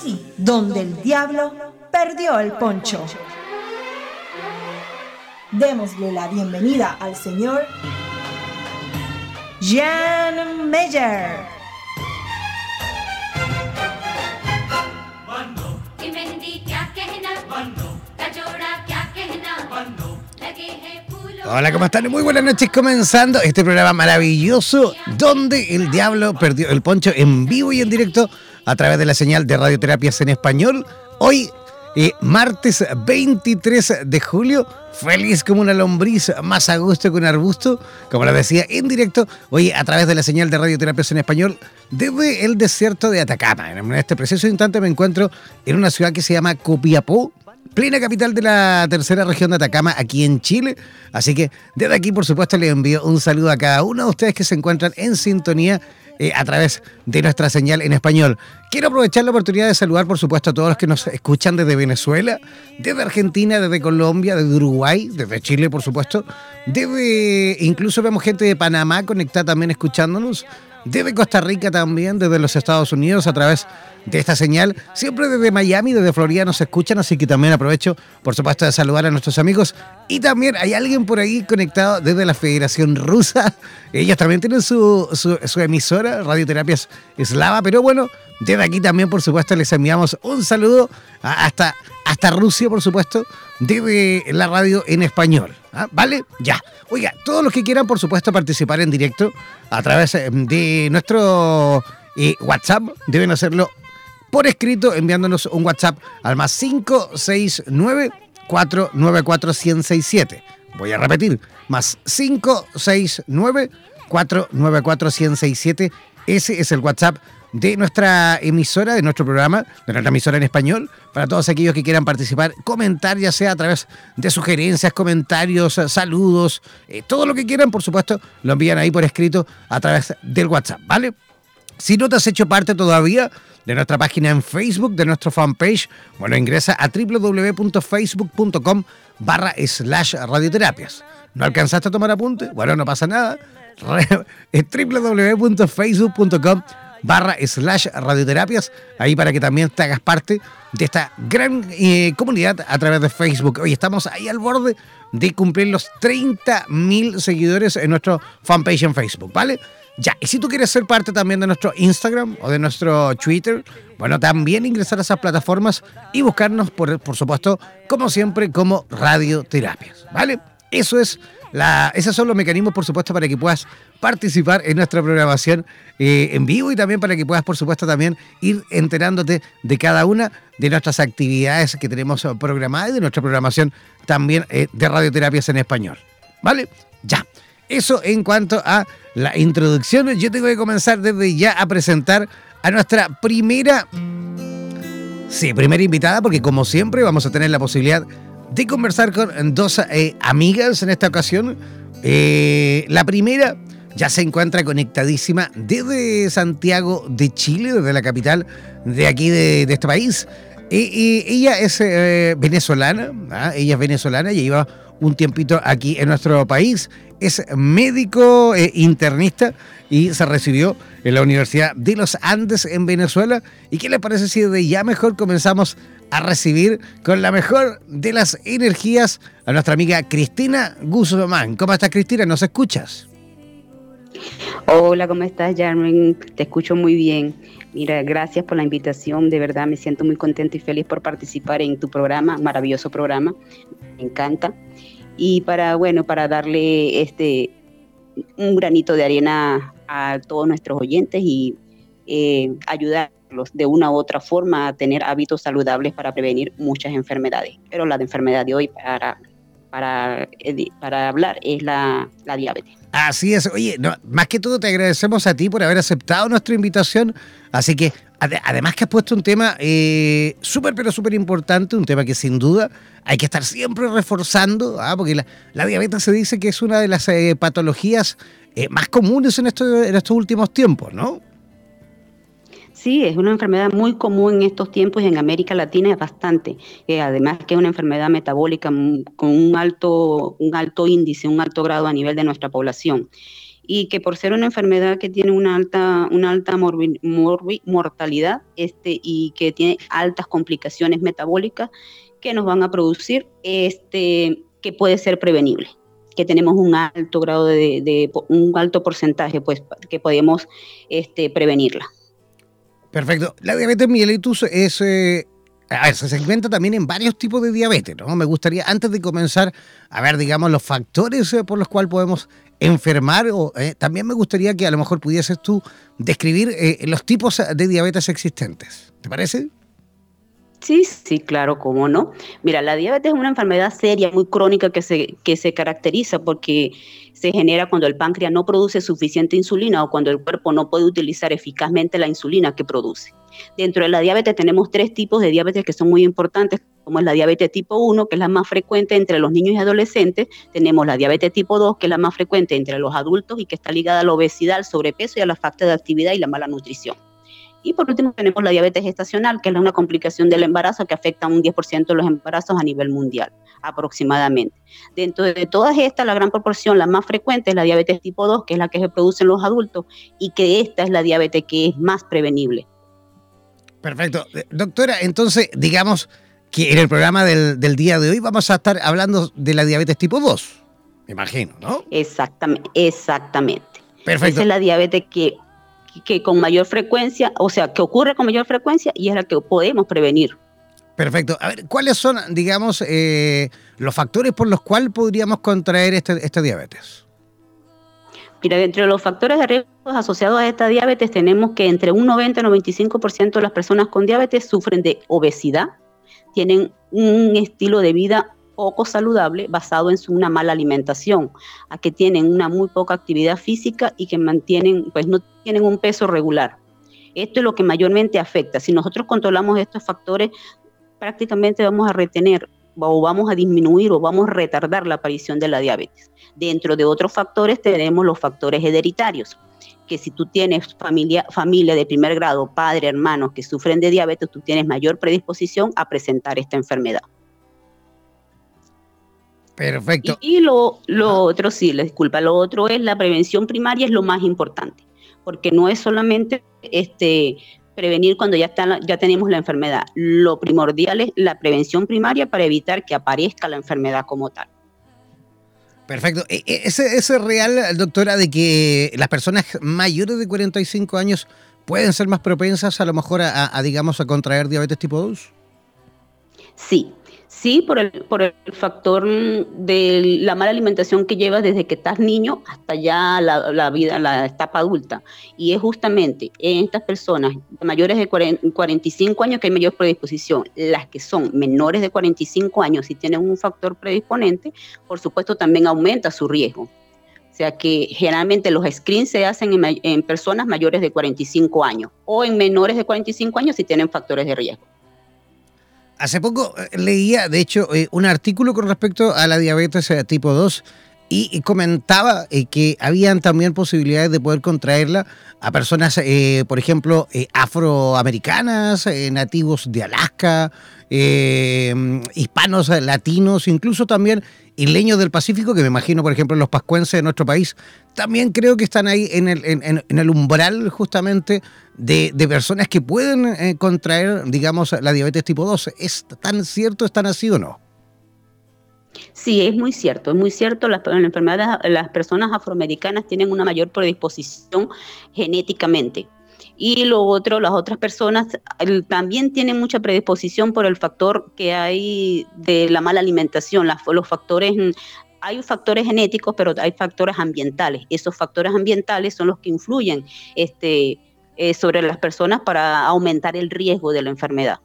aquí donde el diablo perdió el poncho. Démosle la bienvenida al señor Jan Meyer. Hola, ¿cómo están? Muy buenas noches comenzando este programa maravilloso donde el diablo perdió el poncho en vivo y en directo a través de la señal de radioterapias en español. Hoy y martes 23 de julio, feliz como una lombriz, más a gusto que un arbusto, como lo decía en directo, hoy a través de la señal de Radioterapias en Español, desde el desierto de Atacama. En este preciso instante me encuentro en una ciudad que se llama Copiapó, plena capital de la tercera región de Atacama, aquí en Chile. Así que desde aquí, por supuesto, les envío un saludo a cada uno de ustedes que se encuentran en sintonía eh, a través de nuestra señal en español. Quiero aprovechar la oportunidad de saludar, por supuesto, a todos los que nos escuchan desde Venezuela, desde Argentina, desde Colombia, desde Uruguay, desde Chile, por supuesto, desde incluso vemos gente de Panamá conectada también escuchándonos desde Costa Rica también, desde los Estados Unidos a través de esta señal. Siempre desde Miami, desde Florida nos escuchan, así que también aprovecho, por supuesto, de saludar a nuestros amigos. Y también hay alguien por ahí conectado desde la Federación Rusa. Ellos también tienen su, su, emisora, Radioterapias Eslava, pero bueno, desde aquí también, por supuesto, les enviamos un saludo hasta, hasta Rusia, por supuesto, desde la radio en español. ¿Ah? ¿Vale? Ya. Oiga, todos los que quieran, por supuesto, participar en directo a través eh, de nuestro eh, WhatsApp, deben hacerlo por escrito enviándonos un WhatsApp al más 569 494 1067. Voy a repetir, más 569 494 1067. Ese es el WhatsApp de nuestra emisora, de nuestro programa, de nuestra emisora en español, para todos aquellos que quieran participar, comentar, ya sea a través de sugerencias, comentarios, saludos, eh, todo lo que quieran, por supuesto, lo envían ahí por escrito a través del WhatsApp, ¿vale? Si no te has hecho parte todavía de nuestra página en Facebook, de nuestro fanpage, bueno, ingresa a www.facebook.com barra slash radioterapias. ¿No alcanzaste a tomar apunte? Bueno, no pasa nada. Www.facebook.com barra slash radioterapias, ahí para que también te hagas parte de esta gran eh, comunidad a través de Facebook. Hoy estamos ahí al borde de cumplir los 30.000 seguidores en nuestro fanpage en Facebook, ¿vale? Ya, y si tú quieres ser parte también de nuestro Instagram o de nuestro Twitter, bueno, también ingresar a esas plataformas y buscarnos, por, por supuesto, como siempre, como radioterapias, ¿vale? Eso es la, esos son los mecanismos, por supuesto, para que puedas participar en nuestra programación eh, en vivo y también para que puedas, por supuesto, también ir enterándote de cada una de nuestras actividades que tenemos programadas y de nuestra programación también eh, de radioterapias en español. ¿Vale? Ya. Eso en cuanto a la introducción. Yo tengo que comenzar desde ya a presentar a nuestra primera, sí, primera invitada, porque como siempre vamos a tener la posibilidad de conversar con dos eh, amigas en esta ocasión. Eh, la primera ya se encuentra conectadísima desde Santiago de Chile, desde la capital de aquí de, este país. Y, ella es eh, venezolana, ¿ah? ella es venezolana y lleva un tiempito aquí en nuestro país. Es médico internista y se recibió en la Universidad de los Andes en Venezuela. ¿Y qué le parece si de ya mejor comenzamos a recibir con la mejor de las energías a nuestra amiga Cristina Guzmán. ¿Cómo estás, Cristina? ¿Nos escuchas? Hola, ¿cómo estás, Jarmin? Te escucho muy bien. Mira, gracias por la invitación. De verdad, me siento muy contenta y feliz por participar en tu programa, maravilloso programa. Me encanta. Y para, bueno, para darle este un granito de arena a todos nuestros oyentes y eh, ayudar de una u otra forma a tener hábitos saludables para prevenir muchas enfermedades. Pero la enfermedad de hoy para, para, hablar es la, diabetes. Así es. Oye, más que todo te agradecemos a ti por haber aceptado nuestra invitación. Así que además que has puesto un tema eh, súper, pero súper importante, un tema que sin duda hay que estar siempre reforzando, ¿ah? porque la, diabetes se dice que es una de las eh, patologías eh, más comunes en, en estos últimos tiempos, ¿no? Sí, es una enfermedad muy común en estos tiempos y en América Latina es bastante. Eh, además que es una enfermedad metabólica con un alto, un alto índice, un alto grado a nivel de nuestra población. Y que por ser una enfermedad que tiene una alta, una alta mortalidad este, y que tiene altas complicaciones metabólicas que nos van a producir, este, que puede ser prevenible que tenemos un alto grado de, un alto porcentaje, pues que podemos este, prevenirla. Perfecto. La diabetes mellitus es... Eh, a ver, se segmenta también en varios tipos de diabetes, ¿no? Me gustaría, antes de comenzar a ver, digamos, los factores eh, por los cuales podemos enfermar, o, eh, también me gustaría que a lo mejor pudieses tú describir los tipos de diabetes existentes. ¿Te parece? Sí, sí, claro, cómo no. Mira, la diabetes es una enfermedad seria, muy crónica, que se, que se caracteriza porque se genera cuando el páncreas no produce suficiente insulina o cuando el cuerpo no puede utilizar eficazmente la insulina que produce. Dentro de la diabetes tenemos tres tipos de diabetes que son muy importantes, como es la diabetes tipo 1, que es la más frecuente entre los niños y adolescentes, tenemos la diabetes tipo 2, que es la más frecuente entre los adultos y que está ligada a la obesidad, al sobrepeso y a la falta de actividad y la mala nutrición. Y por último tenemos la diabetes gestacional, que es una complicación del embarazo que afecta a un 10% de los embarazos a nivel mundial, aproximadamente. Dentro de todas estas, la gran proporción, la más frecuente es la diabetes tipo 2, que es la que se produce en los adultos, y que esta es la diabetes que es más prevenible. Perfecto. Eh, doctora, entonces, digamos que en el programa del, del día de hoy vamos a estar hablando de la diabetes tipo 2, me imagino, ¿no? Exactamente, exactamente. Perfecto. Esa es la diabetes que que con mayor frecuencia, o sea, que ocurre con mayor frecuencia y es la que podemos prevenir. Perfecto. A ver, ¿cuáles son, digamos, eh, los factores por los cuales podríamos contraer este, esta diabetes? Mira, entre los factores de riesgo asociados a esta diabetes tenemos que entre un 90 y 95% de las personas con diabetes sufren de obesidad, tienen un estilo de vida poco saludable basado en su, una mala alimentación, a que tienen una muy poca actividad física y que mantienen, pues no tienen un peso regular. Esto es lo que mayormente afecta. Si nosotros controlamos estos factores, prácticamente vamos a retener o vamos a disminuir o vamos a retardar la aparición de la diabetes. Dentro de otros factores tenemos los factores hereditarios, que si tú tienes familia, familia de primer grado, padre, hermanos que sufren de diabetes, tú tienes mayor predisposición a presentar esta enfermedad. Perfecto. Y, lo, otro, sí, la disculpa, lo otro es la prevención primaria es lo más importante, porque no es solamente este, prevenir cuando ya, está, ya tenemos la enfermedad. Lo primordial es la prevención primaria para evitar que aparezca la enfermedad como tal. Perfecto. E, e, ¿Ese es real, doctora, de que las personas mayores de 45 años pueden ser más propensas a lo mejor a, a digamos, a contraer diabetes tipo 2? Sí, Sí, por el, por el factor de la mala alimentación que llevas desde que estás niño hasta ya la, vida, la etapa adulta. Y es justamente en estas personas mayores de 45 años que hay mayor predisposición. Las que son menores de 45 años, si tienen un factor predisponente, por supuesto también aumenta su riesgo. O sea que generalmente los screens se hacen en, en personas mayores de 45 años o en menores de 45 años si tienen factores de riesgo. Hace poco eh, leía, de hecho, eh, un artículo con respecto a la diabetes eh, tipo 2 y comentaba que habían también posibilidades de poder contraerla a personas, por ejemplo, afroamericanas, nativos de Alaska, hispanos, latinos, incluso también isleños del Pacífico, que me imagino, por ejemplo, los pascuenses de nuestro país, también creo que están ahí en el, en, el umbral justamente de, personas que pueden eh, contraer, digamos, la diabetes tipo 2. ¿Es tan cierto, es tan así o no? Sí, es muy cierto, es muy cierto. Las, enfermedades, las personas afroamericanas tienen una mayor predisposición genéticamente. Y lo otro, las otras personas también tienen mucha predisposición por el factor que hay de la mala alimentación, los factores hay factores genéticos, pero hay factores ambientales. Esos factores ambientales son los que influyen este, eh, sobre las personas para aumentar el riesgo de la enfermedad.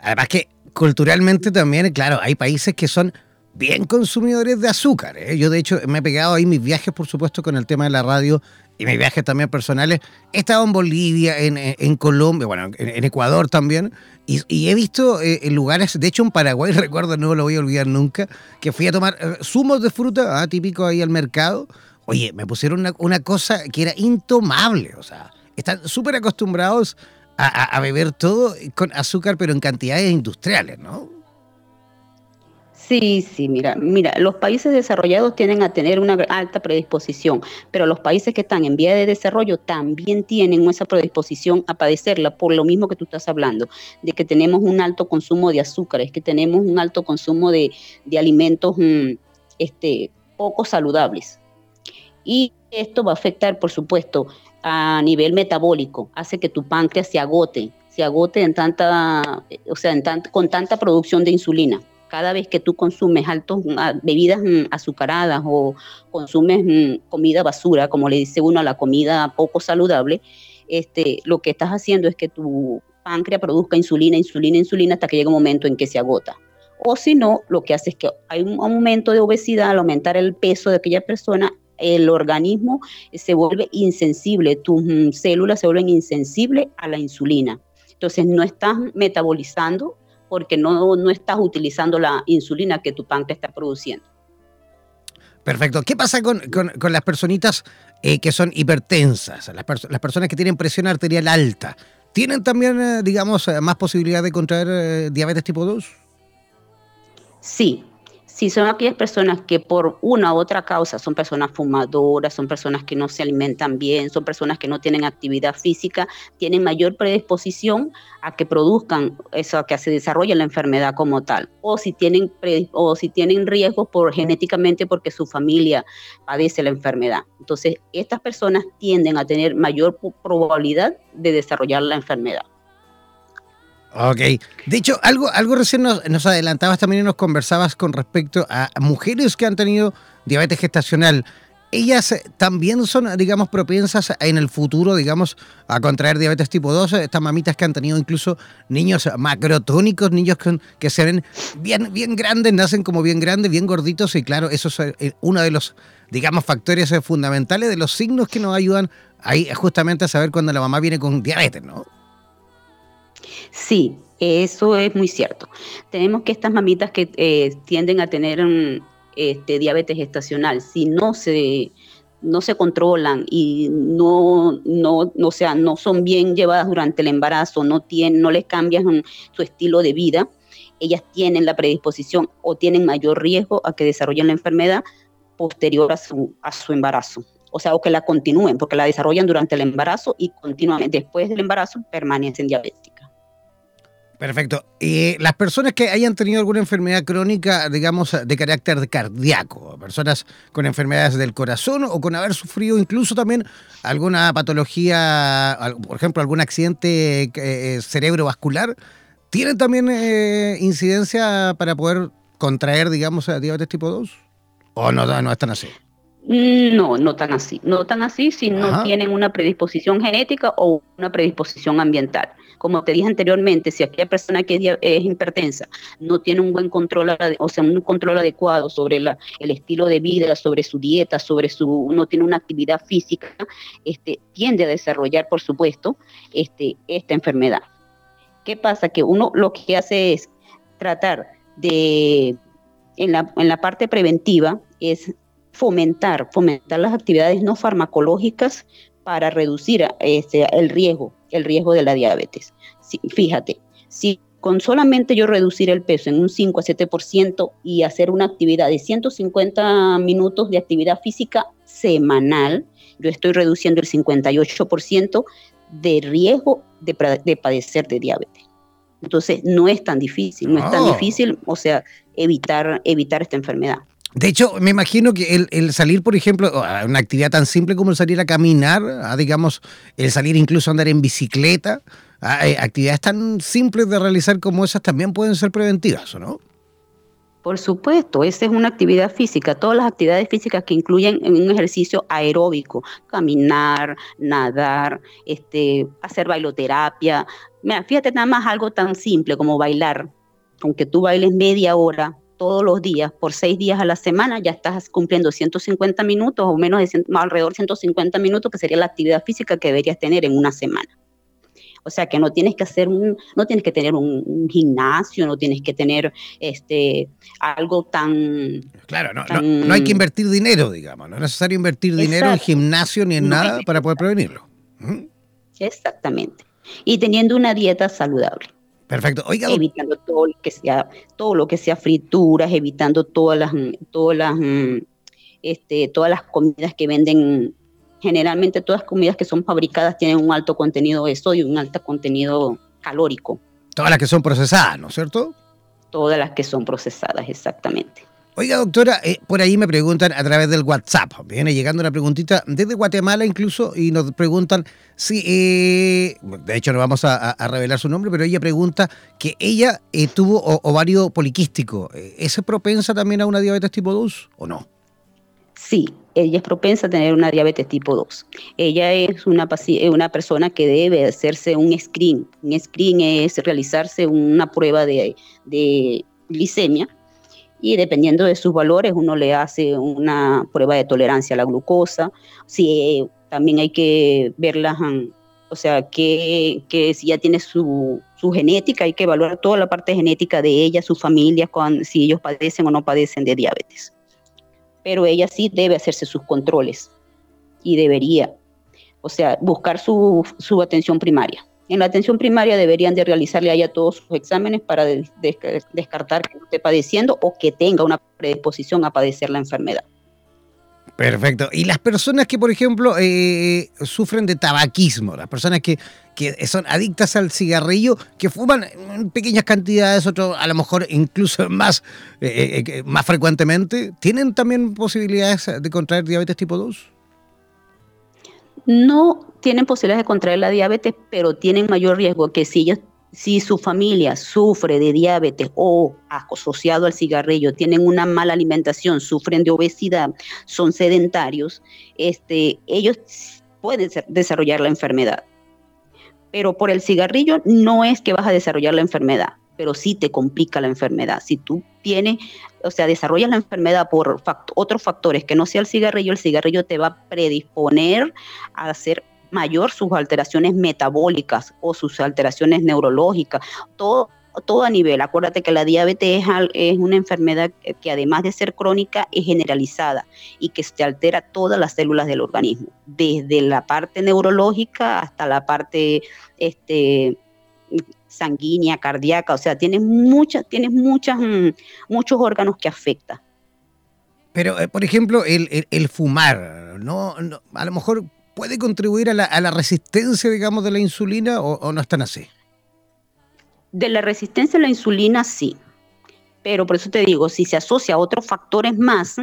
Además que culturalmente también, claro, hay países que son bien consumidores de azúcar. ¿eh? Yo de hecho me he pegado ahí mis viajes, por supuesto, con el tema de la radio y mis viajes también personales. He estado en Bolivia, en, Colombia, bueno, en, Ecuador también, y, he visto eh, lugares, de hecho en Paraguay, recuerdo, no lo voy a olvidar nunca, que fui a tomar eh, zumos de fruta, ah, típico ahí al mercado. Oye, me pusieron una, cosa que era intomable, o sea, están súper acostumbrados a beber todo con azúcar, pero en cantidades industriales, ¿no? Sí, sí, mira, mira, los países desarrollados tienden a tener una alta predisposición, pero los países que están en vía de desarrollo también tienen esa predisposición a padecerla por lo mismo que tú estás hablando, de que tenemos un alto consumo de azúcares, que tenemos un alto consumo de, alimentos mm, este, poco saludables. Y esto va a afectar, por supuesto, a nivel metabólico, hace que tu páncreas se agote, se agote en tanta, o sea, en con tanta producción de insulina cada vez que tú consumes altos ah, bebidas mm, azucaradas o consumes mm, comida basura, como le dice uno a la comida poco saludable, este, lo que estás haciendo es que tu páncreas produzca insulina, insulina, insulina hasta que llega un momento en que se agota. O si no, lo que hace es que hay un aumento de obesidad, al aumentar el peso de aquella persona, el organismo se vuelve insensible, tus mm, células se vuelven insensibles a la insulina. Entonces no estás metabolizando porque no, no estás utilizando la insulina que tu páncreas está produciendo. Perfecto. ¿Qué pasa con, las personitas eh, que son hipertensas, las, las, personas que tienen presión arterial alta? ¿Tienen también, eh, digamos, eh, más posibilidad de contraer diabetes tipo 2? Sí, si son aquellas personas que por una u otra causa son personas fumadoras, son personas que no se alimentan bien, son personas que no tienen actividad física, tienen mayor predisposición a que produzcan eso, a que se desarrolle la enfermedad como tal. O si tienen, o si tienen riesgos por, genéticamente porque su familia padece la enfermedad. Entonces, estas personas tienden a tener mayor probabilidad de desarrollar la enfermedad. Ok. De hecho, algo, algo recién nos, adelantabas también y nos conversabas con respecto a mujeres que han tenido diabetes gestacional. Ellas eh, también son, digamos, propensas en el futuro, digamos, a contraer diabetes tipo 2. Estas mamitas que han tenido incluso niños macrotónicos, niños que, se ven bien, bien grandes, nacen como bien grandes, bien gorditos. Y claro, eso es eh, uno de los, digamos, factores eh, fundamentales, de los signos que nos ayudan ahí justamente a saber cuando la mamá viene con diabetes, ¿no? Sí, eso es muy cierto. Tenemos que estas mamitas que eh, tienden a tener mm, este, diabetes gestacional, si no se, no se controlan y no, no, no, sea, no son bien llevadas durante el embarazo, no, tienen, no les cambian mm, su estilo de vida, ellas tienen la predisposición o tienen mayor riesgo a que desarrollen la enfermedad posterior a su, a su embarazo. O sea, o que la continúen, porque la desarrollan durante el embarazo y continuamente después del embarazo permanecen diabéticas. Perfecto. Y las personas que hayan tenido alguna enfermedad crónica, digamos, de carácter cardíaco, personas con enfermedades del corazón o con haber sufrido incluso también alguna patología, por ejemplo, algún accidente eh, cerebrovascular, ¿Tiene también eh, incidencia para poder contraer, digamos, diabetes tipo 2? ¿O no, no es tan así? No, no tan así. No tan así si no tienen una predisposición genética o una predisposición ambiental. Como te dije anteriormente, si aquella persona que es, hipertensa no tiene un buen control, o sea, un control adecuado sobre el estilo de vida, sobre su dieta, sobre su, no tiene una actividad física, este, tiende a desarrollar, por supuesto, este, esta enfermedad. ¿Qué pasa? Que uno lo que hace es tratar de, en la, en la parte preventiva, es fomentar, fomentar las actividades no farmacológicas para reducir este, el riesgo, el riesgo de la diabetes. fíjate, si con solamente yo reducir el peso en un 5 a 7% y hacer una actividad de 150 minutos de actividad física semanal, yo estoy reduciendo el 58% de riesgo de, de, padecer de diabetes. Entonces, no es tan difícil, no es tan difícil, o sea, evitar, evitar esta enfermedad. De hecho, me imagino que el, salir, por ejemplo, a una actividad tan simple como el salir a caminar, a, digamos, el salir incluso a andar en bicicleta, eh, actividades tan simples de realizar como esas también pueden ser preventivas, ¿o no? Por supuesto, esa es una actividad física. Todas las actividades físicas que incluyen un ejercicio aeróbico, caminar, nadar, este, hacer bailoterapia. Mira, fíjate nada más algo tan simple como bailar. Aunque tú bailes media hora, todos los días, por seis días a la semana, ya estás cumpliendo 150 minutos o menos de alrededor de 150 minutos, que sería la actividad física que deberías tener en una semana. O sea que no tienes que hacer un, no tienes que tener un, gimnasio, no tienes que tener este algo tan. Claro, no, no, hay que invertir dinero, digamos. No es necesario invertir dinero en gimnasio ni en nada para poder prevenirlo. Exactamente. Y teniendo una dieta saludable. Perfecto. Oiga, evitando todo lo que sea, todo lo que sea frituras, evitando todas las, todas las, este, todas las comidas que venden. Generalmente todas las comidas que son fabricadas tienen un alto contenido de sodio, un alto contenido calórico. Todas las que son procesadas, ¿no es cierto? Todas las que son procesadas, exactamente. Oiga, doctora, eh, por ahí me preguntan a través del WhatsApp. Viene llegando una preguntita desde Guatemala incluso y nos preguntan si, eh, de hecho no vamos a, revelar su nombre, pero ella pregunta que ella eh, tuvo ovario poliquístico. ¿Es propensa también a una diabetes tipo 2 o no? Sí, ella es propensa a tener una diabetes tipo 2. Ella es una, una persona que debe hacerse un screen. Un screen es realizarse una prueba de, de glicemia y dependiendo de sus valores uno le hace una prueba de tolerancia a la glucosa. Si también hay que verla, o sea, que, que si ya tiene su, su, genética, hay que evaluar toda la parte genética de ella, su familia, si ellos padecen o no padecen de diabetes. Pero ella sí debe hacerse sus controles y debería, o sea, buscar su, su atención primaria. En la atención primaria deberían de realizarle a ella todos sus exámenes para descartar que esté padeciendo o que tenga una predisposición a padecer la enfermedad. Perfecto. Y las personas que, por ejemplo, eh, sufren de tabaquismo, las personas que, son adictas al cigarrillo, que fuman en pequeñas cantidades, otros a lo mejor incluso más, eh, eh, más frecuentemente, ¿tienen también posibilidades de contraer diabetes tipo 2? no tienen posibilidades de contraer la diabetes, pero tienen mayor riesgo que si ellos si su familia sufre de diabetes o asociado al cigarrillo, tienen una mala alimentación, sufren de obesidad, son sedentarios, este, ellos pueden desarrollar la enfermedad. Pero por el cigarrillo no es que vas a desarrollar la enfermedad pero sí te complica la enfermedad. Si tú tienes, o sea, desarrollas la enfermedad por otros factores que no sea el cigarrillo, el cigarrillo te va a predisponer a hacer mayor sus alteraciones metabólicas o sus alteraciones neurológicas, todo, a nivel. Acuérdate que la diabetes es, una enfermedad que además de ser crónica es generalizada y que se altera todas las células del organismo, desde la parte neurológica hasta la parte este, sanguínea, cardíaca, o sea, tienes muchas, tienes muchas, mm, muchos órganos que afecta. Pero, eh, por ejemplo, el, fumar, ¿no? A lo mejor puede contribuir a la, resistencia, digamos, de la insulina o, no están así. De la resistencia a la insulina, sí. Pero por eso te digo, si se asocia a otros factores más,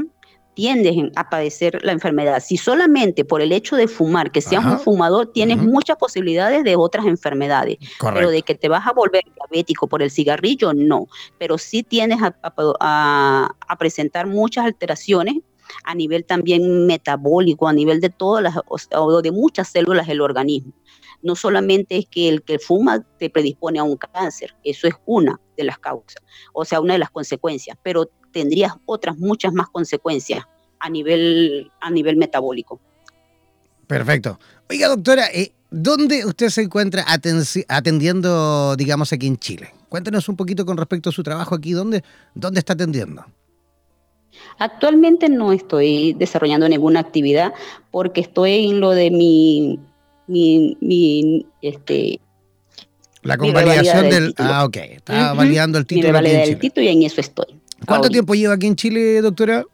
tiendes a padecer la enfermedad. Si solamente por el hecho de fumar, que seas un fumador, tienes muchas posibilidades de otras enfermedades. Pero de que te vas a volver diabético por el cigarrillo, no. Pero sí tienes a, presentar muchas alteraciones a nivel también metabólico, a nivel de todas las, o de muchas células del organismo. No solamente es que el que fuma te predispone a un cáncer, eso es una de las causas, o sea, una de las consecuencias, pero tendrías otras muchas más consecuencias a nivel, a nivel metabólico. Perfecto. Oiga, doctora, eh, ¿dónde usted se encuentra atendiendo, digamos, aquí en Chile? Cuéntenos un poquito con respecto a su trabajo aquí. ¿Dónde, dónde está atendiendo? Actualmente no estoy desarrollando ninguna actividad porque estoy en lo de mi, mi, este, la convalidación del, Ah, ok. Está validando el título. aquí en Chile. título y en eso estoy. ¿Cuánto tiempo lleva aquí en Chile, doctora?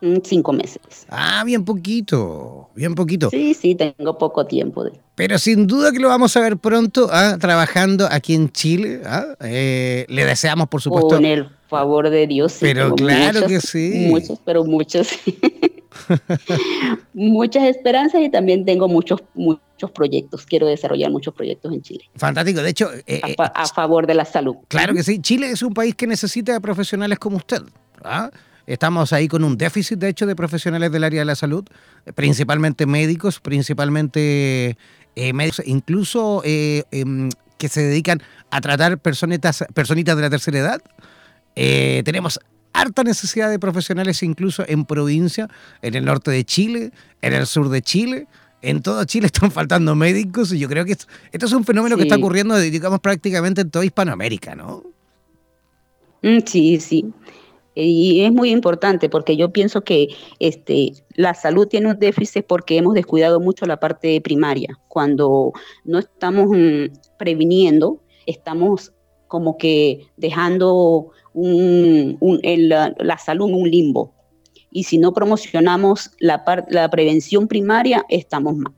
Mm, cinco meses. Ah, bien poquito, bien poquito. Sí, sí, tengo poco tiempo. Pero sin duda que lo vamos a ver pronto ¿ah? trabajando aquí en Chile. ¿ah? Eh, le deseamos, por supuesto. Con el favor de Dios. Sí, pero claro que sí. Muchos, pero muchos. muchas esperanzas y también tengo muchos, muchos proyectos. Quiero desarrollar muchos proyectos en Chile. Fantástico. De hecho, eh, a, a, favor de la salud. Claro que sí. Chile es un país que necesita profesionales como usted. ¿ah? Estamos ahí con un déficit, de hecho, de profesionales del área de la salud, principalmente médicos, principalmente eh, médicos, incluso eh, em, que se dedican a tratar personitas, personitas de la tercera edad. Eh, tenemos harta necesidad de profesionales incluso en provincia, en el norte de Chile, en el sur de Chile. En todo Chile están faltando médicos y yo creo que esto, es un fenómeno que está ocurriendo, digamos, prácticamente en toda Hispanoamérica, ¿no? Mm, sí, sí. Y es muy importante porque yo pienso que este, la salud tiene un déficit porque hemos descuidado mucho la parte primaria. Cuando no estamos mm, previniendo, estamos como que dejando la, salud en un limbo. Y si no promocionamos la, la prevención primaria, estamos mal.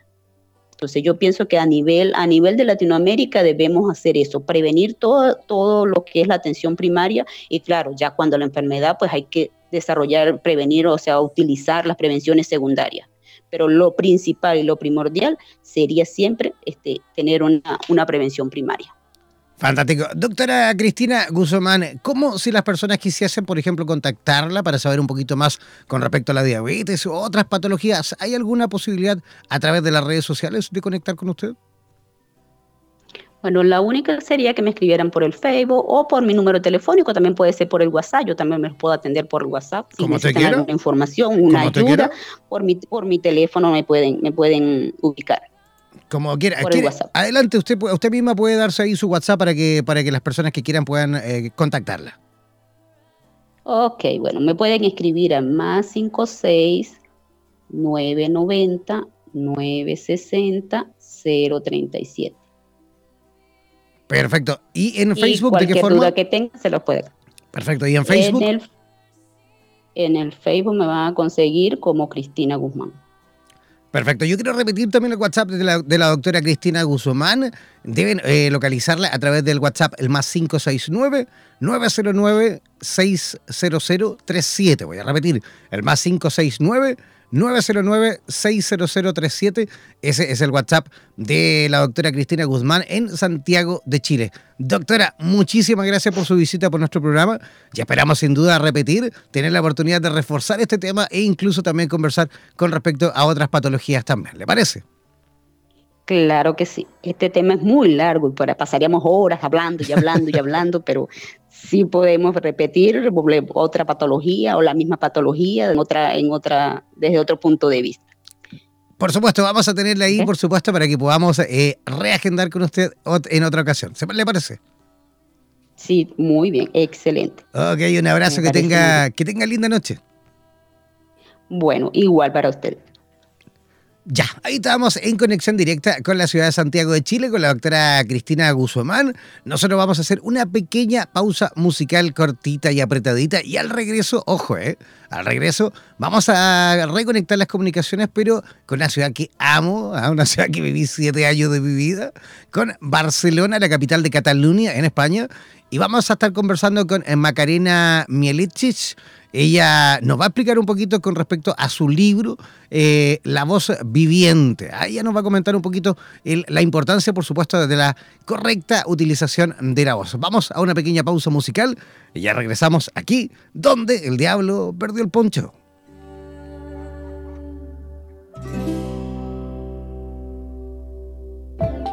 Entonces yo pienso que a nivel, a nivel de Latinoamérica debemos hacer eso, prevenir todo, todo lo que es la atención primaria y claro, ya cuando la enfermedad pues hay que desarrollar, prevenir, o sea, utilizar las prevenciones secundarias. Pero lo principal y lo primordial sería siempre este, tener una prevención primaria. Fantástico. Doctora Cristina Guzmán, ¿cómo si las personas quisiesen, por ejemplo, contactarla para saber un poquito más con respecto a la diabetes u otras patologías, ¿hay alguna posibilidad a través de las redes sociales de conectar con usted? Bueno, la única sería que me escribieran por el Facebook o por mi número telefónico, también puede ser por el WhatsApp, yo también me puedo atender por el WhatsApp. Si necesitan alguna información, una ayuda, por mi, por mi teléfono me pueden, me pueden ubicar. Como quiera. Adelante, usted, usted misma puede darse ahí su WhatsApp para que, para que las personas que quieran puedan eh, contactarla. Ok, bueno, me pueden escribir a más 56 990 960 037. Perfecto. ¿Y en Facebook de qué forma? duda que tenga, se lo puede. Perfecto. ¿Y en Facebook? en el Facebook me van a conseguir como Cristina Guzmán. Perfecto. Yo quiero repetir también el WhatsApp de la, doctora Cristina Guzmán. Deben eh, localizarla a través del WhatsApp, el más 569-909-60037. Voy a repetir, el más 569 909-60037. Ese es el WhatsApp de la doctora Cristina Guzmán en Santiago de Chile. Doctora, muchísimas gracias por su visita por nuestro programa. Ya esperamos sin duda repetir, tener la oportunidad de reforzar este tema e incluso también conversar con respecto a otras patologías también. ¿Le parece? Claro que sí. Este tema es muy largo y pasaríamos horas hablando y hablando y hablando, pero sí podemos repetir otra patología o la misma patología en otra, en otra, desde otro punto de vista. Por supuesto, vamos a tenerla ahí, por supuesto, para que podamos eh, reagendar con usted en otra ocasión. ¿Le parece? Sí, muy bien, excelente. Ok, un abrazo, que tenga, que tenga linda noche. Bueno, igual para usted. Ya, ahí estamos en conexión directa con la ciudad de Santiago de Chile, con la doctora Cristina Guzmán. Nosotros vamos a hacer una pequeña pausa musical cortita y apretadita y al regreso, ojo, eh, al regreso vamos a reconectar las comunicaciones, pero con la ciudad que amo, ¿ah? una ciudad que viví siete años de mi vida, con Barcelona, la capital de Cataluña, en España, y vamos a estar conversando con eh, Macarena Mielicic. Ella nos va a explicar un poquito con respecto a su libro, eh, La voz viviente. Ella nos va a comentar un poquito la importancia, por supuesto, de la correcta utilización de la voz. Vamos a una pequeña pausa musical y ya regresamos aquí, donde el diablo perdió el poncho.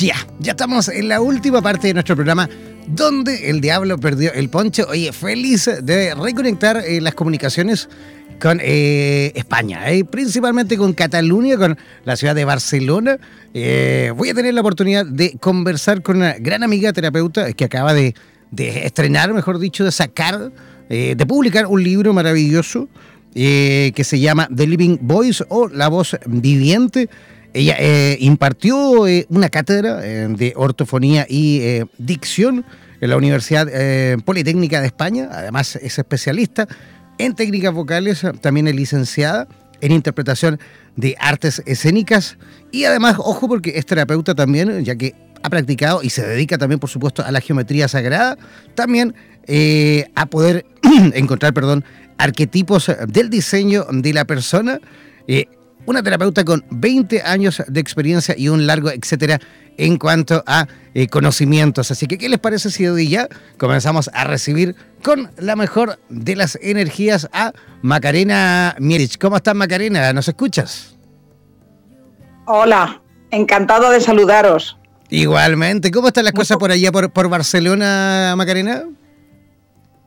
Ya, ya estamos en la última parte de nuestro programa donde el diablo perdió el poncho. Oye, feliz de reconectar eh, las comunicaciones con eh, España, eh, principalmente con Cataluña, con la ciudad de Barcelona. voy a tener la oportunidad de conversar con una gran amiga terapeuta que acaba de, estrenar, mejor dicho, de sacar, de publicar un libro maravilloso que se llama The Living Voice o La Voz Viviente. Ella eh, impartió eh, una cátedra eh, de ortofonía y dicción en la Universidad Politécnica de España. Además, es especialista en técnicas vocales, también es licenciada en interpretación de artes escénicas. Y además, ojo, porque es terapeuta también, ya que ha practicado y se dedica también, por supuesto, a la geometría sagrada, también a poder encontrar, perdón, arquetipos del diseño de la persona una terapeuta con 20 años de experiencia y un largo etcétera en cuanto a eh, conocimientos. Así que, ¿qué les parece si hoy ya comenzamos a recibir con la mejor de las energías a Macarena Mierich? ¿Cómo estás, Macarena? ¿Nos escuchas? Hola, encantado de saludaros. Igualmente, ¿cómo están las cosas por allá, por, por Barcelona, Macarena?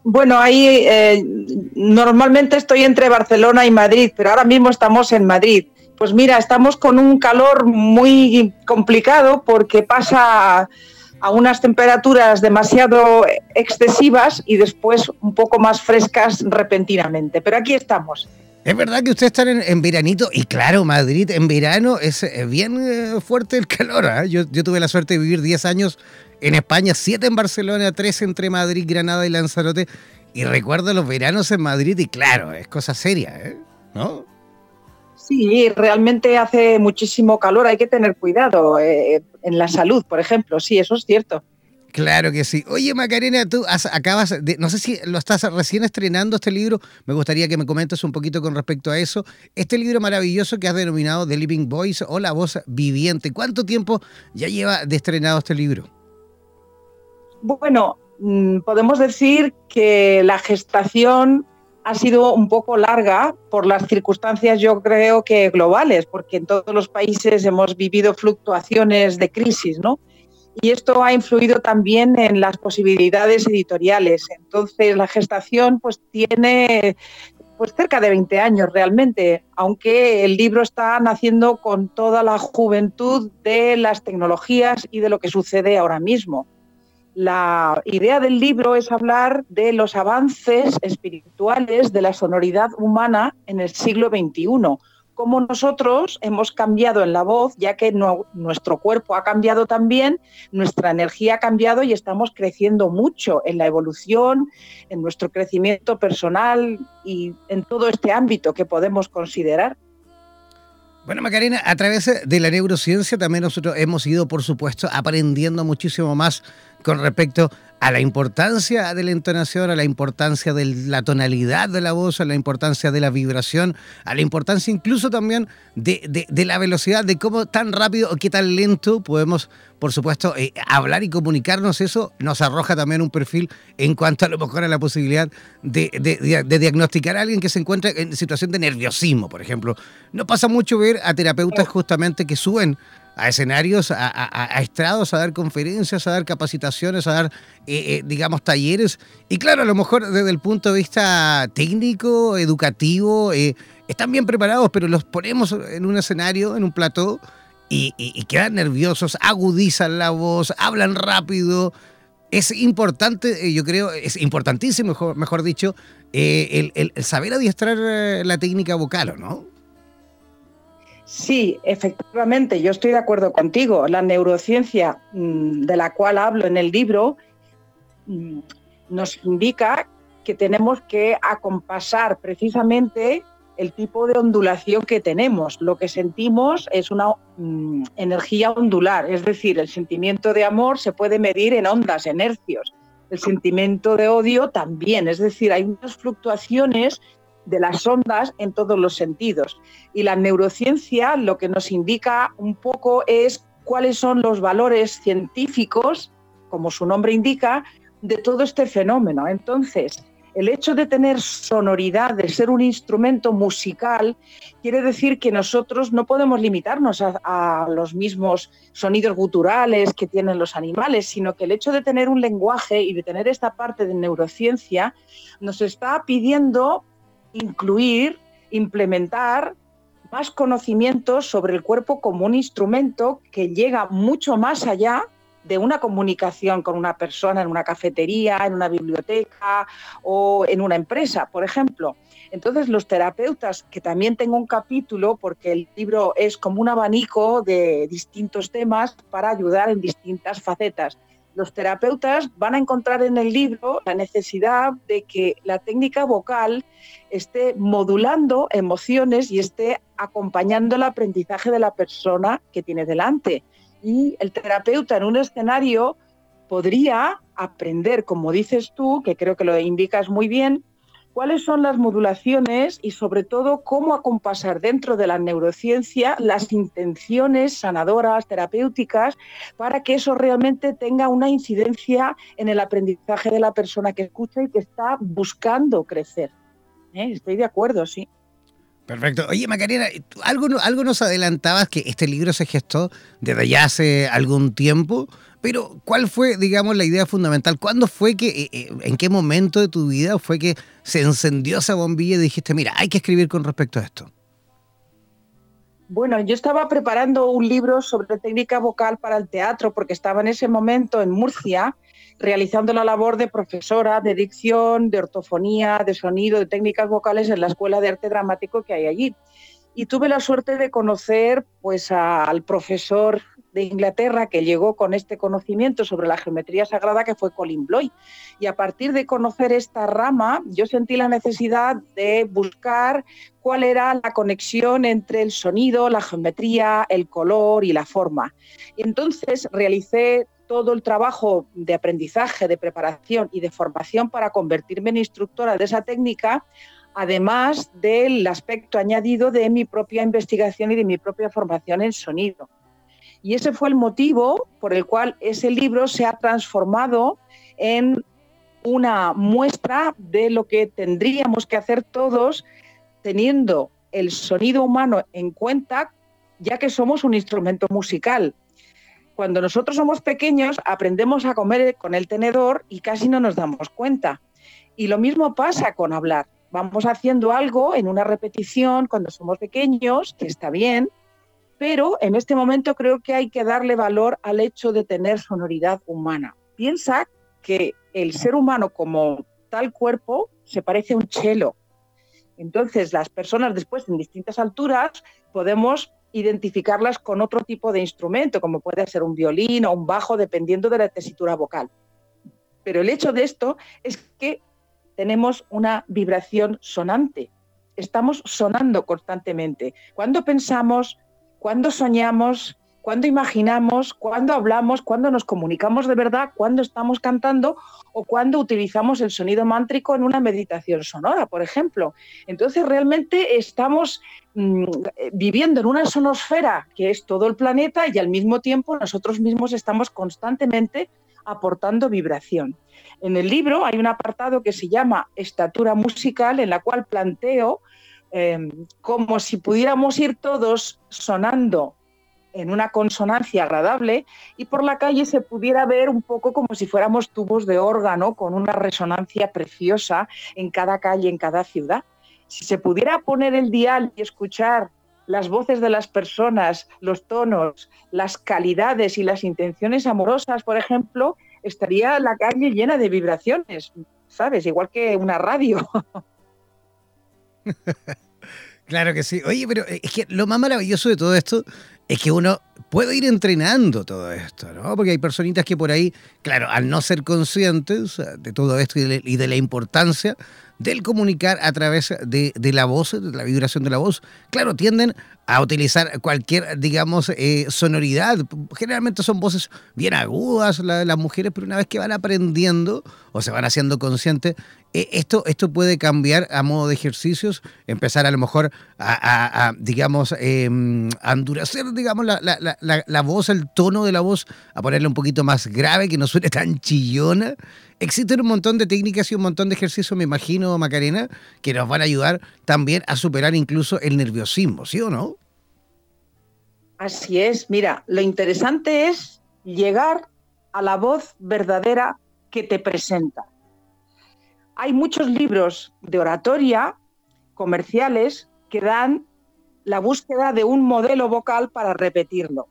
Bueno, ahí eh, normalmente estoy entre Barcelona y Madrid, pero ahora mismo estamos en Madrid. Pues mira, estamos con un calor muy complicado porque pasa a unas temperaturas demasiado excesivas y después un poco más frescas repentinamente. Pero aquí estamos. Es verdad que ustedes están en, veranito y claro, Madrid en verano es bien eh, fuerte el calor. ¿ah? Yo, yo, tuve la suerte de vivir 10 años en España, 7 en Barcelona, 3 entre Madrid, Granada y Lanzarote. Y recuerdo los veranos en Madrid y claro, es cosa seria, ¿eh? ¿no? Sí, realmente hace muchísimo calor, hay que tener cuidado eh, en la salud, por ejemplo, sí, eso es cierto. Claro que sí. Oye, Macarena, tú acabas de, no sé si lo estás recién estrenando este libro, me gustaría que me comentes un poquito con respecto a eso. Este libro maravilloso que has denominado The Living Voice o La Voz Viviente, ¿cuánto tiempo ya lleva de estrenado este libro? Bueno, mm, podemos decir que la gestación ha sido un poco larga por las circunstancias, yo creo que globales, porque en todos los países hemos vivido fluctuaciones de crisis, ¿no? Y esto ha influido también en las posibilidades editoriales. Entonces, la gestación pues tiene pues cerca de 20 años realmente, aunque el libro está naciendo con toda la juventud de las tecnologías y de lo que sucede ahora mismo. La idea del libro es hablar de los avances espirituales de la sonoridad humana en el siglo XXI, cómo nosotros hemos cambiado en la voz, ya que nuestro cuerpo ha cambiado también, nuestra energía ha cambiado y estamos creciendo mucho en la evolución, en nuestro crecimiento personal y en todo este ámbito que podemos considerar. Bueno, Macarena, a través de la neurociencia también nosotros hemos ido, por supuesto, aprendiendo muchísimo más con respecto a la importancia de la entonación, a la importancia de la tonalidad de la voz, a la importancia de la vibración, a la importancia incluso también de, la velocidad, de cómo tan rápido o qué tan lento podemos, por supuesto, eh, hablar y comunicarnos. Eso nos arroja también un perfil en cuanto a lo mejor a la posibilidad de, de diagnosticar a alguien que se encuentra en situación de nerviosismo, por ejemplo. No pasa mucho ver a terapeutas justamente que suben a escenarios, a, estrados, a dar conferencias, a dar capacitaciones, a dar, eh, eh, digamos, talleres. Y claro, a lo mejor desde el punto de vista técnico, educativo, eh, están bien preparados, pero los ponemos en un escenario, en un plató, y, quedan nerviosos, agudizan la voz, hablan rápido. Es importante, yo creo, es importantísimo, mejor, mejor dicho, el, el saber adiestrar la técnica vocal, ¿no? Sí, efectivamente, yo estoy de acuerdo contigo. La neurociencia mm, de la cual hablo en el libro mm, nos indica que tenemos que acompasar precisamente el tipo de ondulación que tenemos. Lo que sentimos es una mm, energía ondular, es decir, el sentimiento de amor se puede medir en ondas, en hercios. El sentimiento de odio también, es decir, hay unas fluctuaciones de las ondas en todos los sentidos. Y la neurociencia lo que nos indica un poco es cuáles son los valores científicos, como su nombre indica, de todo este fenómeno. Entonces, el hecho de tener sonoridad, de ser un instrumento musical, quiere decir que nosotros no podemos limitarnos a, los mismos sonidos guturales que tienen los animales, sino que el hecho de tener un lenguaje y de tener esta parte de neurociencia nos está pidiendo incluir, implementar más conocimientos sobre el cuerpo como un instrumento que llega mucho más allá de una comunicación con una persona en una cafetería, en una biblioteca o en una empresa, por ejemplo. Entonces, los terapeutas, que también tengo un capítulo, porque el libro es como un abanico de distintos temas para ayudar en distintas facetas los terapeutas van a encontrar en el libro la necesidad de que la técnica vocal esté modulando emociones y esté acompañando el aprendizaje de la persona que tiene delante. Y el terapeuta en un escenario podría aprender, como dices tú, que creo que lo indicas muy bien, cuáles son las modulaciones y sobre todo cómo acompasar dentro de la neurociencia las intenciones sanadoras, terapéuticas, para que eso realmente tenga una incidencia en el aprendizaje de la persona que escucha y que está buscando crecer. ¿Eh? Estoy de acuerdo, sí. Perfecto. Oye, Macarena, algo, algo nos adelantabas que este libro se gestó desde ya hace algún tiempo, pero ¿cuál fue, digamos, la idea fundamental? ¿Cuándo fue que, eh, eh, en qué momento de tu vida fue que se encendió esa bombilla y dijiste, mira, hay que escribir con respecto a esto? Bueno, yo estaba preparando un libro sobre técnica vocal para el teatro porque estaba en ese momento en Murcia realizando la labor de profesora de dicción, de ortofonía, de sonido, de técnicas vocales en la Escuela de Arte Dramático que hay allí. Y tuve la suerte de conocer pues, al profesor de Inglaterra que llegó con este conocimiento sobre la geometría sagrada que fue Colin Bloy. Y a partir de conocer esta rama, yo sentí la necesidad de buscar cuál era la conexión entre el sonido, la geometría, el color y la forma. Y entonces realicé todo el trabajo de aprendizaje, de preparación y de formación para convertirme en instructora de esa técnica, además del aspecto añadido de mi propia investigación y de mi propia formación en sonido. Y ese fue el motivo por el cual ese libro se ha transformado en una muestra de lo que tendríamos que hacer todos teniendo el sonido humano en cuenta, ya que somos un instrumento musical. Cuando nosotros somos pequeños aprendemos a comer con el tenedor y casi no nos damos cuenta. Y lo mismo pasa con hablar. Vamos haciendo algo en una repetición cuando somos pequeños, que está bien, pero en este momento creo que hay que darle valor al hecho de tener sonoridad humana. Piensa que el ser humano como tal cuerpo se parece a un chelo. Entonces, las personas después en distintas alturas podemos identificarlas con otro tipo de instrumento, como puede ser un violín o un bajo, dependiendo de la tesitura vocal. Pero el hecho de esto es que tenemos una vibración sonante. Estamos sonando constantemente. Cuando pensamos, cuando soñamos, cuándo imaginamos, cuándo hablamos, cuándo nos comunicamos de verdad, cuándo estamos cantando o cuándo utilizamos el sonido mántrico en una meditación sonora, por ejemplo. Entonces realmente estamos mm, viviendo en una sonosfera que es todo el planeta y al mismo tiempo nosotros mismos estamos constantemente aportando vibración. En el libro hay un apartado que se llama Estatura musical en la cual planteo eh, como si pudiéramos ir todos sonando en una consonancia agradable y por la calle se pudiera ver un poco como si fuéramos tubos de órgano con una resonancia preciosa en cada calle, en cada ciudad. Si se pudiera poner el dial y escuchar las voces de las personas, los tonos, las calidades y las intenciones amorosas, por ejemplo, estaría la calle llena de vibraciones, ¿sabes? Igual que una radio. Claro que sí. Oye, pero es que lo más maravilloso de todo esto es que uno puede ir entrenando todo esto, ¿no? Porque hay personitas que por ahí, claro, al no ser conscientes de todo esto y de, la importancia del comunicar a través de, la voz, de la vibración de la voz, claro, tienden a utilizar cualquier, digamos, eh, sonoridad. Generalmente son voces bien agudas las mujeres, pero una vez que van aprendiendo o se van haciendo conscientes, eh, esto, esto puede cambiar a modo de ejercicios, empezar a lo mejor a, digamos, em, a endurecer, digamos, la, la, la, voz, el tono de la voz, a ponerle un poquito más grave, que no suene tan chillona. Existen un montón de técnicas y un montón de ejercicios, me imagino, Macarena, que nos van a ayudar también a superar incluso el nerviosismo, ¿sí o no? Así es, mira, lo interesante es llegar a la voz verdadera que te presenta. Hay muchos libros de oratoria comerciales que dan la búsqueda de un modelo vocal para repetirlo.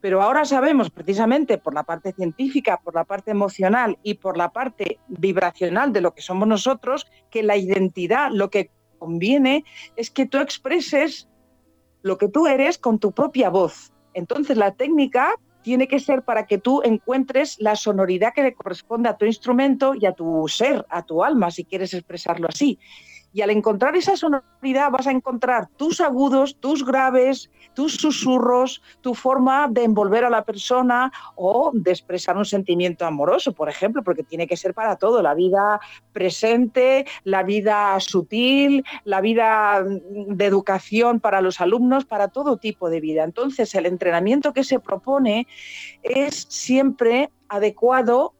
Pero ahora sabemos, precisamente por la parte científica, por la parte emocional y por la parte vibracional de lo que somos nosotros, que la identidad, lo que conviene es que tú expreses lo que tú eres con tu propia voz. Entonces la técnica tiene que ser para que tú encuentres la sonoridad que le corresponde a tu instrumento y a tu ser, a tu alma, si quieres expresarlo así. Y al encontrar esa sonoridad vas a encontrar tus agudos, tus graves, tus susurros, tu forma de envolver a la persona o de expresar un sentimiento amoroso, por ejemplo, porque tiene que ser para todo, la vida presente, la vida sutil, la vida de educación para los alumnos, para todo tipo de vida. Entonces, el entrenamiento que se propone es siempre adecuado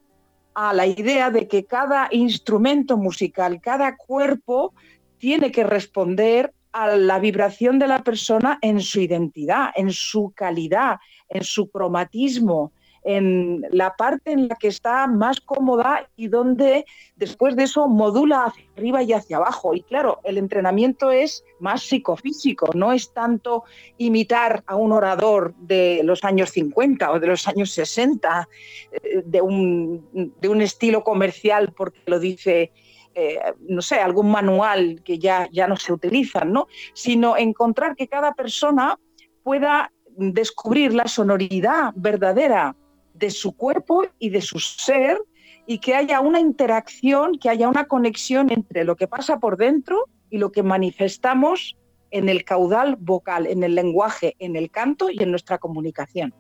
a la idea de que cada instrumento musical, cada cuerpo tiene que responder a la vibración de la persona en su identidad, en su calidad, en su cromatismo, en la parte en la que está más cómoda y donde después de eso modula hacia arriba y hacia abajo. Y claro, el entrenamiento es más psicofísico, no es tanto imitar a un orador de los años 50 o de los años 60, eh, de un, de un estilo comercial porque lo dice eh, no sé, algún manual que ya, ya no se utilizan, ¿no? Sino encontrar que cada persona pueda descubrir la sonoridad verdadera de su cuerpo y de su ser y que haya una interacción, que haya una conexión entre lo que pasa por dentro y lo que manifestamos en el caudal vocal, en el lenguaje, en el canto y en nuestra comunicación.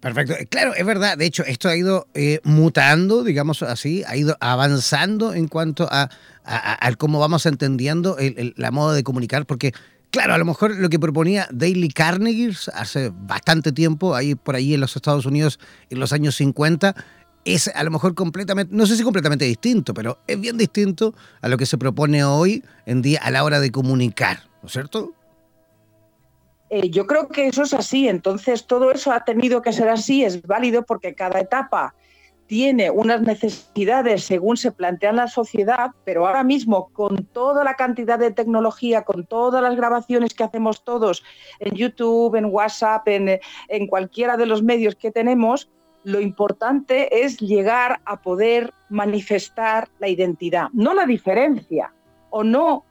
Perfecto. Claro, es verdad. De hecho, esto ha ido eh, mutando, digamos así, ha ido avanzando en cuanto a, cómo vamos entendiendo la moda de comunicar, porque Claro, a lo mejor lo que proponía Daily Carnegie hace bastante tiempo, ahí por ahí en los Estados Unidos, en los años 50, es a lo mejor completamente, no sé si completamente distinto, pero es bien distinto a lo que se propone hoy en día a la hora de comunicar, ¿no es cierto? Eh, yo creo que eso es así, entonces todo eso ha tenido que ser así, es válido porque cada etapa tiene unas necesidades según se plantea en la sociedad, pero ahora mismo con toda la cantidad de tecnología, con todas las grabaciones que hacemos todos en YouTube, en WhatsApp, en, en cualquiera de los medios que tenemos, lo importante es llegar a poder manifestar la identidad, no la diferencia o no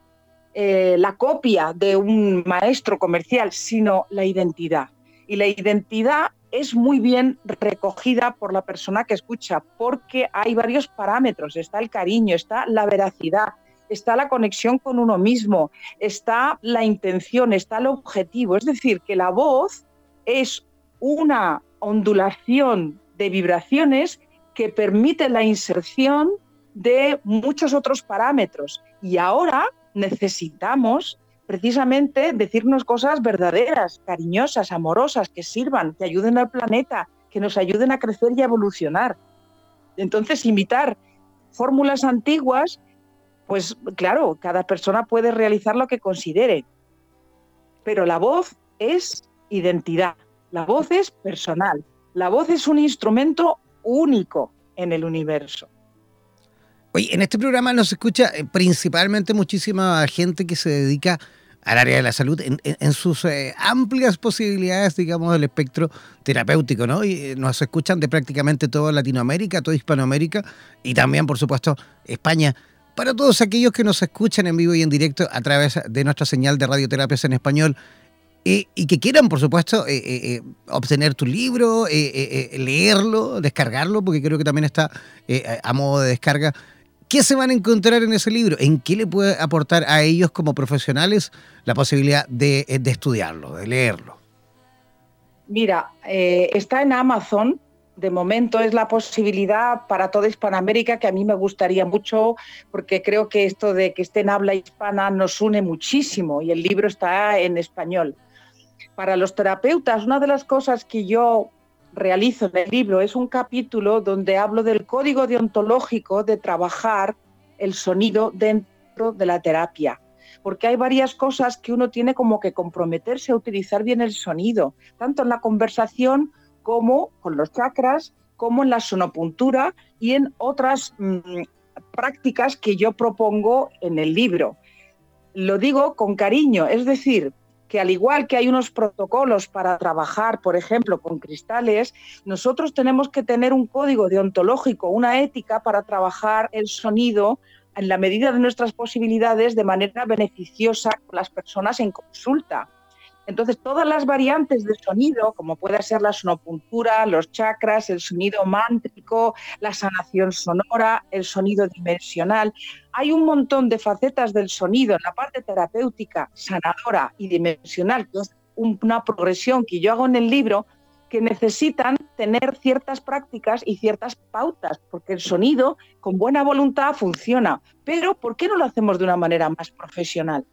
eh, la copia de un maestro comercial, sino la identidad. Y la identidad es muy bien recogida por la persona que escucha, porque hay varios parámetros. Está el cariño, está la veracidad, está la conexión con uno mismo, está la intención, está el objetivo. Es decir, que la voz es una ondulación de vibraciones que permite la inserción de muchos otros parámetros. Y ahora necesitamos precisamente decirnos cosas verdaderas, cariñosas, amorosas, que sirvan, que ayuden al planeta, que nos ayuden a crecer y a evolucionar. Entonces, imitar fórmulas antiguas, pues claro, cada persona puede realizar lo que considere, pero la voz es identidad, la voz es personal, la voz es un instrumento único en el universo. Oye, en este programa nos escucha eh, principalmente muchísima gente que se dedica al área de la salud en, sus eh, amplias posibilidades, digamos, del espectro terapéutico, ¿no? Y eh, nos escuchan de prácticamente toda Latinoamérica, toda Hispanoamérica y también, por supuesto, España. Para todos aquellos que nos escuchan en vivo y en directo a través de nuestra señal de radioterapias en español, y que quieran, por supuesto, obtener tu libro, leerlo, descargarlo, porque creo que también está a modo de descarga ¿Qué se van a encontrar en ese libro? ¿En qué le puede aportar a ellos como profesionales la posibilidad de, eh, estudiarlo, de leerlo? Mira, eh, está en Amazon. De momento es la posibilidad para toda Hispanoamérica que a mí me gustaría mucho porque creo que esto de que esté en habla hispana nos une muchísimo y el libro está en español. Para los terapeutas, una de las cosas que yo realizo en el libro es un capítulo donde hablo del código deontológico de trabajar el sonido dentro de la terapia. Porque hay varias cosas que uno tiene como que comprometerse a utilizar bien el sonido, tanto en la conversación como con los chakras, como en la sonopuntura y en otras mm, prácticas que yo propongo en el libro. Lo digo con cariño, es decir, que al igual que hay unos protocolos para trabajar, por ejemplo, con cristales, nosotros tenemos que tener un código deontológico, una ética para trabajar el sonido en la medida de nuestras posibilidades de manera beneficiosa con las personas en consulta. Entonces, todas las variantes de sonido, como puede ser la sonopuntura, los chakras, el sonido mántrico, la sanación sonora, el sonido dimensional, hay un montón de facetas del sonido en la parte terapéutica, sanadora y dimensional, que es una progresión que yo hago en el libro, que necesitan tener ciertas prácticas y ciertas pautas, porque el sonido con buena voluntad funciona. Pero ¿por qué no lo hacemos de una manera más profesional?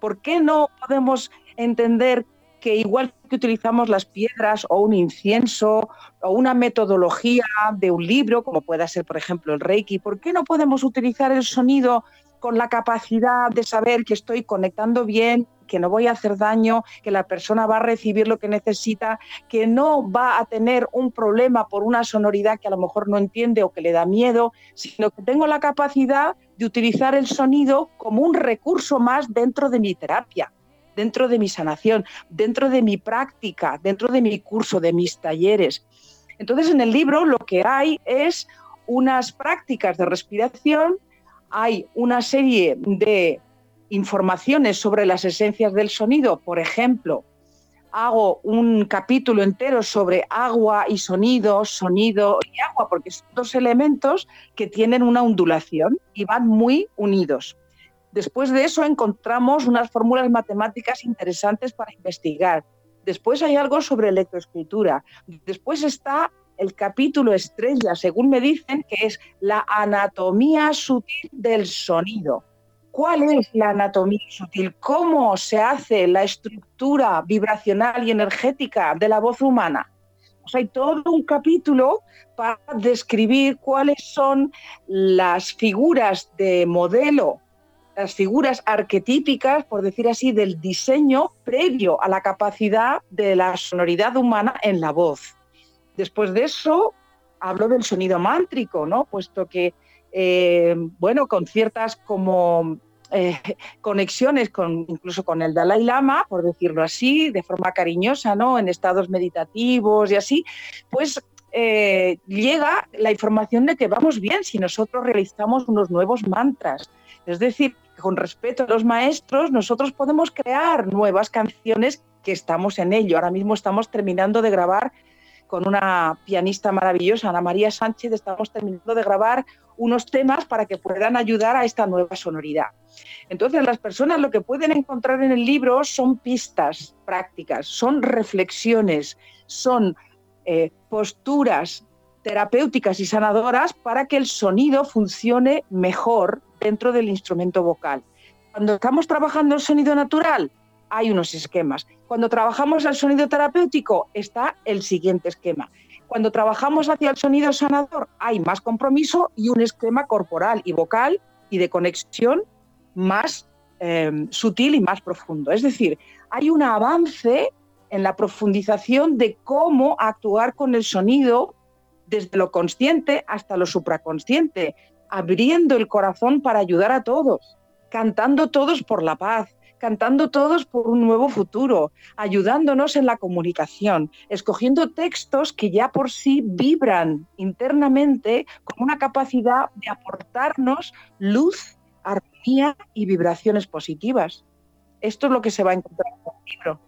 ¿Por qué no podemos entender que igual que utilizamos las piedras o un incienso o una metodología de un libro, como pueda ser, por ejemplo, el Reiki, ¿por qué no podemos utilizar el sonido con la capacidad de saber que estoy conectando bien, que no voy a hacer daño, que la persona va a recibir lo que necesita, que no va a tener un problema por una sonoridad que a lo mejor no entiende o que le da miedo, sino que tengo la capacidad de utilizar el sonido como un recurso más dentro de mi terapia dentro de mi sanación, dentro de mi práctica, dentro de mi curso, de mis talleres. Entonces, en el libro lo que hay es unas prácticas de respiración, hay una serie de informaciones sobre las esencias del sonido, por ejemplo, hago un capítulo entero sobre agua y sonido, sonido y agua, porque son dos elementos que tienen una ondulación y van muy unidos. Después de eso encontramos unas fórmulas matemáticas interesantes para investigar. Después hay algo sobre electroescritura. Después está el capítulo estrella, según me dicen, que es la anatomía sutil del sonido. ¿Cuál es la anatomía sutil? ¿Cómo se hace la estructura vibracional y energética de la voz humana? hay todo un capítulo para describir cuáles son las figuras de modelo las figuras arquetípicas, por decir así, del diseño previo a la capacidad de la sonoridad humana en la voz. Después de eso, hablo del sonido mántrico, ¿no? Puesto que, eh, bueno, con ciertas como eh, conexiones con, incluso con el Dalai Lama, por decirlo así, de forma cariñosa, ¿no? En estados meditativos y así, pues eh, llega la información de que vamos bien si nosotros realizamos unos nuevos mantras. Es decir, con respeto a los maestros, nosotros podemos crear nuevas canciones que estamos en ello. Ahora mismo estamos terminando de grabar con una pianista maravillosa, Ana María Sánchez, estamos terminando de grabar unos temas para que puedan ayudar a esta nueva sonoridad. Entonces, las personas lo que pueden encontrar en el libro son pistas prácticas, son reflexiones, son eh, posturas terapéuticas y sanadoras para que el sonido funcione mejor dentro del instrumento vocal. Cuando estamos trabajando el sonido natural, hay unos esquemas. Cuando trabajamos el sonido terapéutico, está el siguiente esquema. Cuando trabajamos hacia el sonido sanador, hay más compromiso y un esquema corporal y vocal y de conexión más eh, sutil y más profundo. Es decir, hay un avance en la profundización de cómo actuar con el sonido desde lo consciente hasta lo supraconsciente, abriendo el corazón para ayudar a todos, cantando todos por la paz, cantando todos por un nuevo futuro, ayudándonos en la comunicación, escogiendo textos que ya por sí vibran internamente con una capacidad de aportarnos luz, armonía y vibraciones positivas. Esto es lo que se va a encontrar en el libro.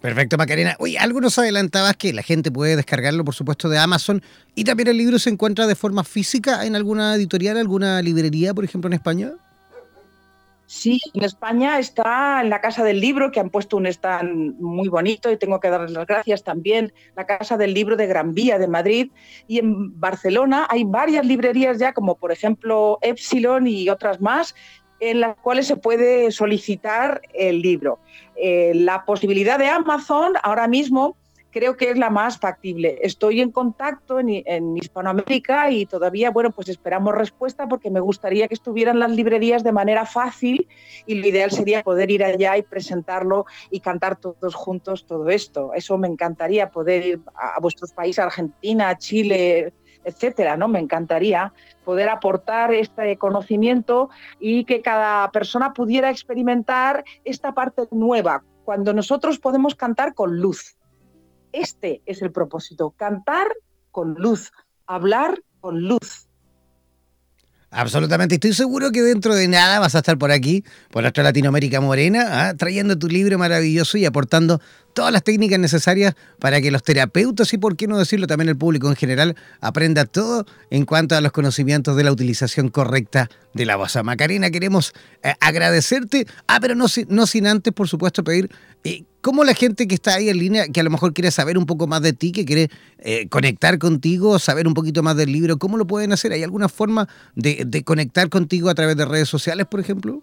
Perfecto, Macarena. Oye, algo nos adelantabas que la gente puede descargarlo, por supuesto, de Amazon. Y también el libro se encuentra de forma física en alguna editorial, alguna librería, por ejemplo, en España. Sí, en España está en la Casa del Libro, que han puesto un stand muy bonito y tengo que darles las gracias también, la Casa del Libro de Gran Vía de Madrid. Y en Barcelona hay varias librerías ya, como por ejemplo Epsilon y otras más, en las cuales se puede solicitar el libro. Eh, la posibilidad de Amazon ahora mismo creo que es la más factible. Estoy en contacto en, Hispanoamérica y todavía, bueno, pues esperamos respuesta porque me gustaría que estuvieran las librerías de manera fácil y lo ideal sería poder ir allá y presentarlo y cantar todos juntos todo esto. Eso me encantaría poder ir a, vuestros países, Argentina, Chile, etcétera, ¿no? Me encantaría poder aportar este conocimiento y que cada persona pudiera experimentar esta parte nueva, cuando nosotros podemos cantar con luz, este es el propósito, cantar con luz, hablar con luz. Absolutamente, estoy seguro que dentro de nada vas a estar por aquí, por nuestra Latinoamérica Morena, ¿ah? trayendo tu libro maravilloso y aportando todas las técnicas necesarias para que los terapeutas y, por qué no decirlo, también el público en general, aprenda todo en cuanto a los conocimientos de la utilización correcta de la voz. Macarena, queremos eh, agradecerte, ah, pero no, sin antes, por supuesto, pedir eh, cómo la gente que está ahí en línea, que a lo mejor quiere saber un poco más de ti, que quiere eh, conectar contigo, saber un poquito más del libro, ¿cómo lo pueden hacer? ¿Hay alguna forma de conectar contigo a través de redes sociales, por ejemplo?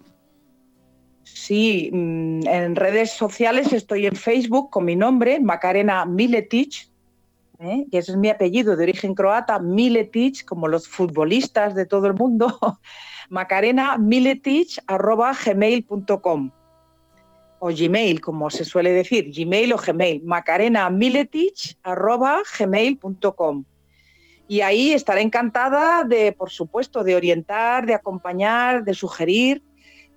Sí, mm, en redes sociales estoy en Facebook con mi nombre, Macarena Miletic, ¿eh? que es mi apellido de origen croata, Miletic, como los futbolistas de todo el mundo, Macarena Miletic arroba gmail.com o Gmail, como se suele decir, Gmail o Gmail, Macarena Miletic arroba gmail.com. Y ahí estaré encantada de, por supuesto, de orientar, de acompañar, de sugerir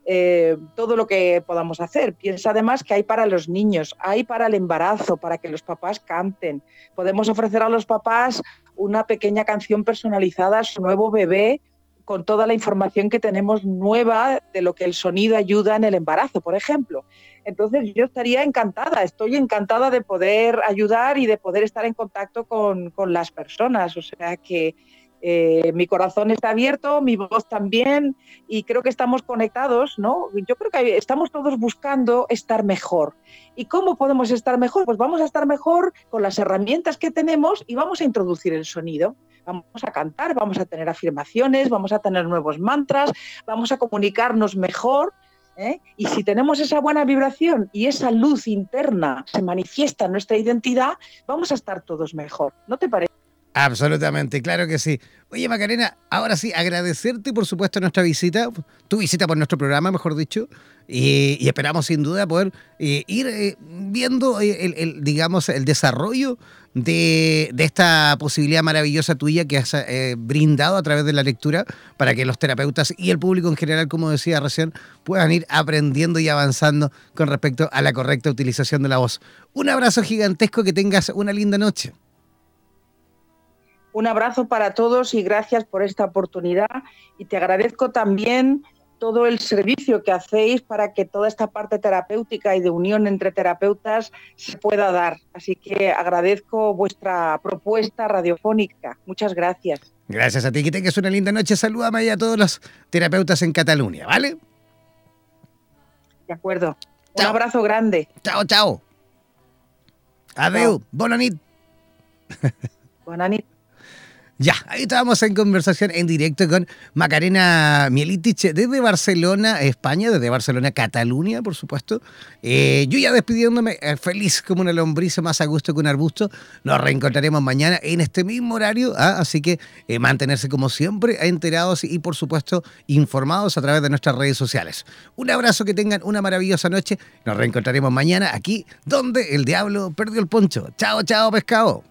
eh, todo lo que podamos hacer. Piensa además que hay para los niños, hay para el embarazo, para que los papás canten. Podemos ofrecer a los papás una pequeña canción personalizada a su nuevo bebé con toda la información que tenemos nueva de lo que el sonido ayuda en el embarazo, por ejemplo. Entonces yo estaría encantada, estoy encantada de poder ayudar y de poder estar en contacto con, con las personas. O sea que eh, mi corazón está abierto, mi voz también, y creo que estamos conectados, ¿no? Yo creo que estamos todos buscando estar mejor. ¿Y cómo podemos estar mejor? Pues vamos a estar mejor con las herramientas que tenemos y vamos a introducir el sonido. Vamos a cantar, vamos a tener afirmaciones, vamos a tener nuevos mantras, vamos a comunicarnos mejor. ¿eh? Y si tenemos esa buena vibración y esa luz interna se manifiesta en nuestra identidad, vamos a estar todos mejor. ¿No te parece? Absolutamente, claro que sí. Oye, Macarena, ahora sí, agradecerte por supuesto nuestra visita, tu visita por nuestro programa, mejor dicho, y, esperamos sin duda poder eh, ir eh, viendo eh, el, digamos, el desarrollo de, esta posibilidad maravillosa tuya que has brindado a través de la lectura para que los terapeutas y el público en general, como decía recién, puedan ir aprendiendo y avanzando con respecto a la correcta utilización de la voz. Un abrazo gigantesco, que tengas una linda noche. Un abrazo para todos y gracias por esta oportunidad. Y te agradezco también todo el servicio que hacéis para que toda esta parte terapéutica y de unión entre terapeutas se pueda dar. Así que agradezco vuestra propuesta radiofónica. Muchas gracias. Gracias a ti, que tengas una linda noche. Salúdame a todos los terapeutas en Cataluña, ¿vale? De acuerdo. Un abrazo grande. Chao, chao. Adeu. Bonanit. Bonanit. Ya, ahí estábamos en conversación en directo con Macarena Mielitich desde Barcelona, España, desde Barcelona, Cataluña, por supuesto. Eh, yo ya despidiéndome, eh, feliz como una lombriza, más a gusto que un arbusto. Nos reencontraremos mañana en este mismo horario, ¿ah? así que eh, mantenerse como siempre enterados y, por supuesto, informados a través de nuestras redes sociales. Un abrazo, que tengan una maravillosa noche. Nos reencontraremos mañana aquí, donde el diablo perdió el poncho. Chao, chao, pescado.